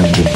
represente.